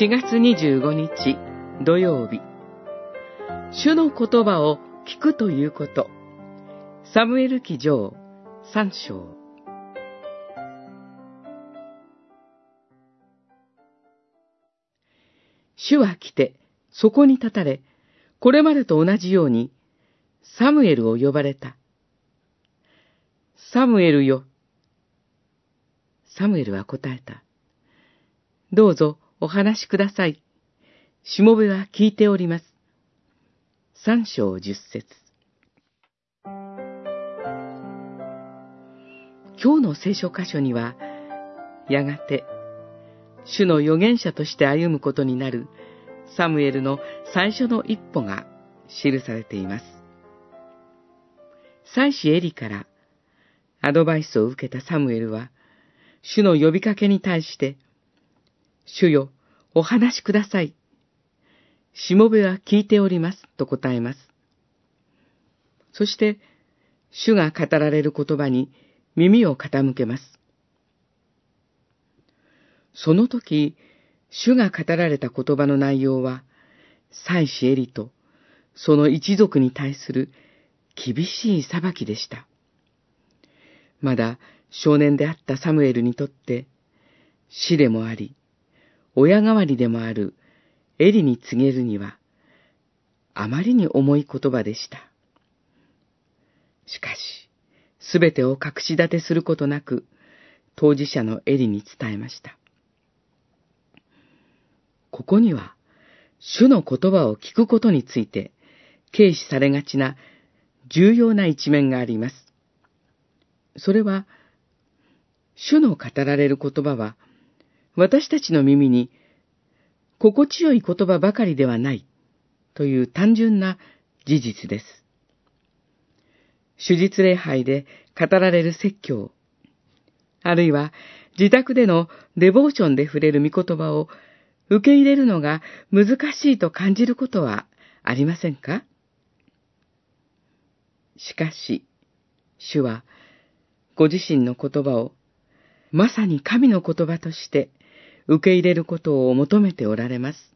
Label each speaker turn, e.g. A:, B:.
A: 4月25日土曜日。主の言葉を聞くということ。サムエル記上3章。主は来てそこに立たれこれまでと同じようにサムエルを呼ばれた。サムエルよ。サムエルは答えた。どうぞお話しください。しもべは聞いております。三章十節今日の聖書箇所には、やがて、主の預言者として歩むことになるサムエルの最初の一歩が記されています。祭司エリからアドバイスを受けたサムエルは、主の呼びかけに対して、主よ、お話しください。しもべは聞いております、と答えます。そして、主が語られる言葉に耳を傾けます。その時、主が語られた言葉の内容は、祭司エリと、その一族に対する厳しい裁きでした。まだ少年であったサムエルにとって、死でもあり、親代わりでもあるエリに告げるには、あまりに重い言葉でした。しかし、すべてを隠し立てすることなく、当事者のエリに伝えました。ここには、主の言葉を聞くことについて、軽視されがちな重要な一面があります。それは、主の語られる言葉は、私たちの耳に心地よい言葉ばかりではないという単純な事実です。手術礼拝で語られる説教、あるいは自宅でのデボーションで触れる御言葉を受け入れるのが難しいと感じることはありませんか？しかし、主はご自身の言葉をまさに神の言葉として受け入れることを求めておられます。